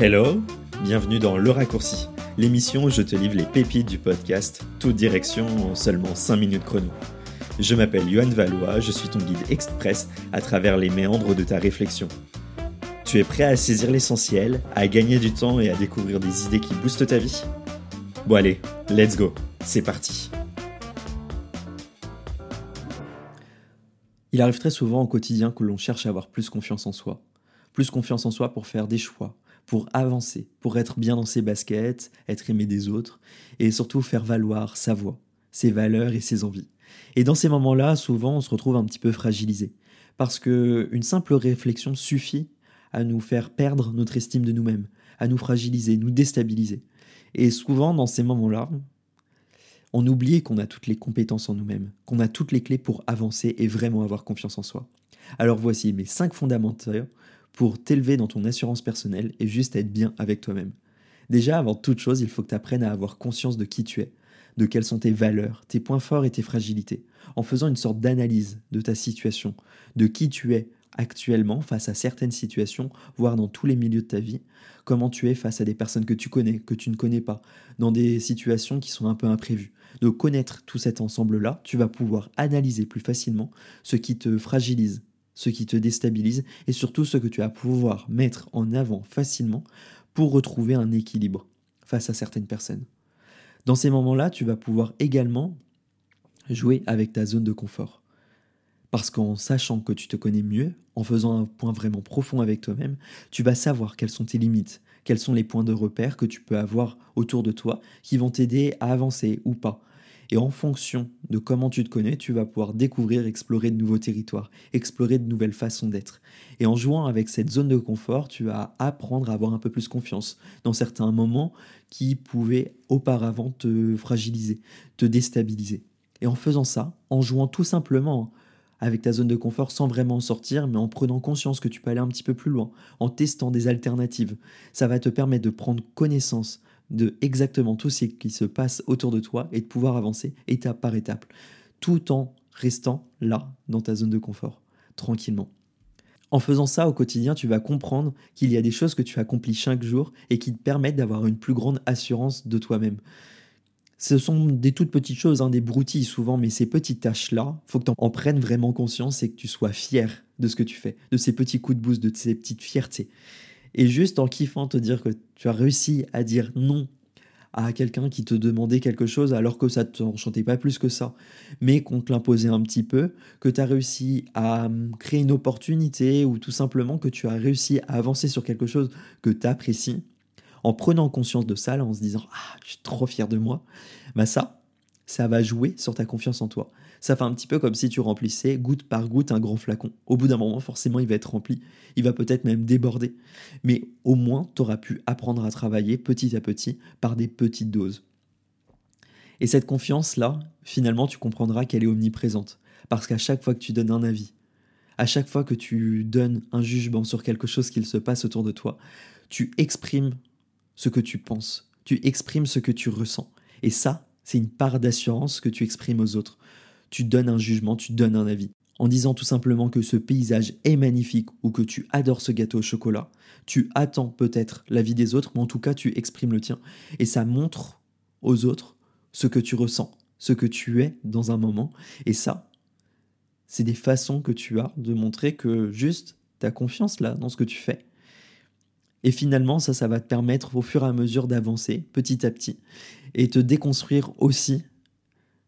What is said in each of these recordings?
Hello, bienvenue dans Le Raccourci, l'émission où je te livre les pépites du podcast, toute direction en seulement 5 minutes chrono. Je m'appelle Yohan Valois, je suis ton guide express à travers les méandres de ta réflexion. Tu es prêt à saisir l'essentiel, à gagner du temps et à découvrir des idées qui boostent ta vie? Bon allez, let's go, c'est parti. Il arrive très souvent au quotidien que l'on cherche à avoir plus confiance en soi. Plus confiance en soi pour faire des choix, pour avancer, pour être bien dans ses baskets, être aimé des autres, et surtout faire valoir sa voix, ses valeurs et ses envies. Et dans ces moments-là, souvent, on se retrouve un petit peu fragilisé, parce que une simple réflexion suffit à nous faire perdre notre estime de nous-mêmes, à nous fragiliser, nous déstabiliser. Et souvent, dans ces moments-là, on oublie qu'on a toutes les compétences en nous-mêmes, qu'on a toutes les clés pour avancer et vraiment avoir confiance en soi. Alors voici mes cinq fondamentaux pour t'élever dans ton assurance personnelle et juste être bien avec toi-même. Déjà, avant toute chose, il faut que tu apprennes à avoir conscience de qui tu es, de quelles sont tes valeurs, tes points forts et tes fragilités, en faisant une sorte d'analyse de ta situation, de qui tu es actuellement face à certaines situations, voire dans tous les milieux de ta vie, comment tu es face à des personnes que tu connais, que tu ne connais pas, dans des situations qui sont un peu imprévues. De connaître tout cet ensemble-là, tu vas pouvoir analyser plus facilement ce qui te fragilise, ce qui te déstabilise et surtout ce que tu vas pouvoir mettre en avant facilement pour retrouver un équilibre face à certaines personnes. Dans ces moments-là, tu vas pouvoir également jouer avec ta zone de confort. Parce qu'en sachant que tu te connais mieux, en faisant un point vraiment profond avec toi-même, tu vas savoir quelles sont tes limites, quels sont les points de repère que tu peux avoir autour de toi qui vont t'aider à avancer ou pas, et en fonction de comment tu te connais, tu vas pouvoir découvrir, explorer de nouveaux territoires, explorer de nouvelles façons d'être. Et en jouant avec cette zone de confort, tu vas apprendre à avoir un peu plus confiance dans certains moments qui pouvaient auparavant te fragiliser, te déstabiliser. Et en faisant ça, en jouant tout simplement avec ta zone de confort sans vraiment en sortir, mais en prenant conscience que tu peux aller un petit peu plus loin, en testant des alternatives, ça va te permettre de prendre connaissance de exactement tout ce qui se passe autour de toi et de pouvoir avancer étape par étape, tout en restant là, dans ta zone de confort, tranquillement. En faisant ça au quotidien, tu vas comprendre qu'il y a des choses que tu accomplis chaque jour et qui te permettent d'avoir une plus grande assurance de toi-même. Ce sont des toutes petites choses, hein, des broutilles souvent, mais ces petites tâches-là, faut que tu en prennes vraiment conscience et que tu sois fier de ce que tu fais, de ces petits coups de boost, de ces petites fiertés. Et juste en kiffant te dire que tu as réussi à dire non à quelqu'un qui te demandait quelque chose alors que ça ne t'enchantait pas plus que ça, mais qu'on te l'imposait un petit peu, que tu as réussi à hum, créer une opportunité ou tout simplement que tu as réussi à avancer sur quelque chose que tu apprécies, en prenant conscience de ça, en se disant Ah, je suis trop fier de moi, bah ça, ça va jouer sur ta confiance en toi. Ça fait un petit peu comme si tu remplissais goutte par goutte un grand flacon. Au bout d'un moment, forcément, il va être rempli. Il va peut-être même déborder. Mais au moins, tu auras pu apprendre à travailler petit à petit par des petites doses. Et cette confiance-là, finalement, tu comprendras qu'elle est omniprésente. Parce qu'à chaque fois que tu donnes un avis, à chaque fois que tu donnes un jugement sur quelque chose qu'il se passe autour de toi, tu exprimes ce que tu penses, tu exprimes ce que tu ressens. Et ça, c'est une part d'assurance que tu exprimes aux autres tu donnes un jugement, tu donnes un avis. En disant tout simplement que ce paysage est magnifique ou que tu adores ce gâteau au chocolat, tu attends peut-être l'avis des autres, mais en tout cas tu exprimes le tien. Et ça montre aux autres ce que tu ressens, ce que tu es dans un moment. Et ça, c'est des façons que tu as de montrer que juste tu as confiance là dans ce que tu fais. Et finalement, ça, va te permettre au fur et à mesure d'avancer petit à petit et te déconstruire aussi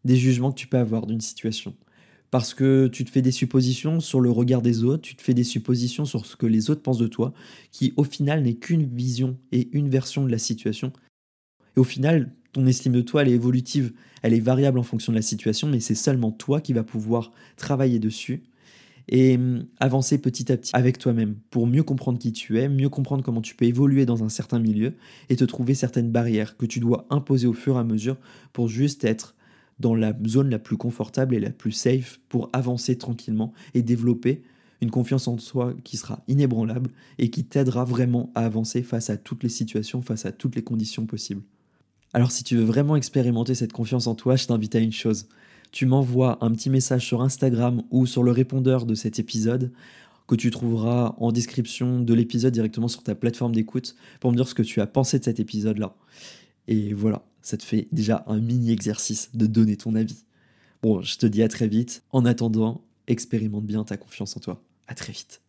des jugements que tu peux avoir d'une situation. Parce que tu te fais des suppositions sur le regard des autres, tu te fais des suppositions sur ce que les autres pensent de toi, qui au final n'est qu'une vision et une version de la situation. Et au final, ton estime de toi, elle est évolutive, elle est variable en fonction de la situation, mais c'est seulement toi qui vas pouvoir travailler dessus et hum, avancer petit à petit avec toi-même pour mieux comprendre qui tu es, mieux comprendre comment tu peux évoluer dans un certain milieu et te trouver certaines barrières que tu dois imposer au fur et à mesure pour juste être dans la zone la plus confortable et la plus safe pour avancer tranquillement et développer une confiance en soi qui sera inébranlable et qui t'aidera vraiment à avancer face à toutes les situations, face à toutes les conditions possibles. Alors si tu veux vraiment expérimenter cette confiance en toi, je t'invite à une chose. Tu m'envoies un petit message sur Instagram ou sur le répondeur de cet épisode que tu trouveras en description de l'épisode directement sur ta plateforme d'écoute pour me dire ce que tu as pensé de cet épisode-là. Et voilà, ça te fait déjà un mini exercice de donner ton avis. Bon, je te dis à très vite. En attendant, expérimente bien ta confiance en toi. À très vite.